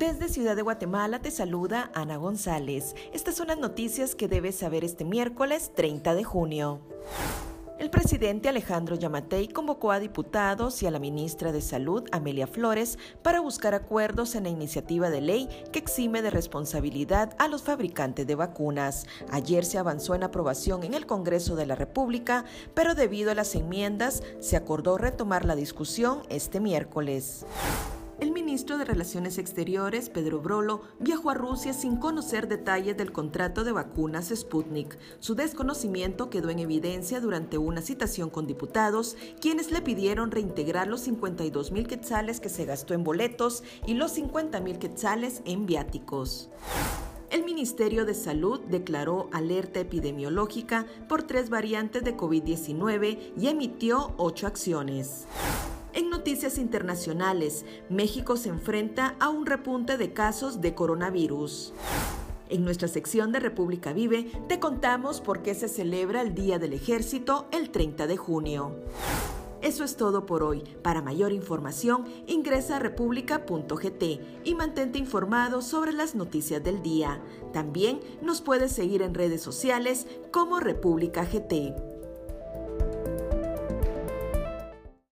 Desde Ciudad de Guatemala te saluda Ana González. Estas son las noticias que debes saber este miércoles 30 de junio. El presidente Alejandro Yamatei convocó a diputados y a la ministra de Salud, Amelia Flores, para buscar acuerdos en la iniciativa de ley que exime de responsabilidad a los fabricantes de vacunas. Ayer se avanzó en aprobación en el Congreso de la República, pero debido a las enmiendas se acordó retomar la discusión este miércoles. El ministro de Relaciones Exteriores, Pedro Brolo, viajó a Rusia sin conocer detalles del contrato de vacunas Sputnik. Su desconocimiento quedó en evidencia durante una citación con diputados, quienes le pidieron reintegrar los 52 mil quetzales que se gastó en boletos y los 50 mil quetzales en viáticos. El Ministerio de Salud declaró alerta epidemiológica por tres variantes de COVID-19 y emitió ocho acciones. Noticias internacionales, México se enfrenta a un repunte de casos de coronavirus. En nuestra sección de República Vive te contamos por qué se celebra el Día del Ejército el 30 de junio. Eso es todo por hoy. Para mayor información, ingresa a república.gt y mantente informado sobre las noticias del día. También nos puedes seguir en redes sociales como República GT.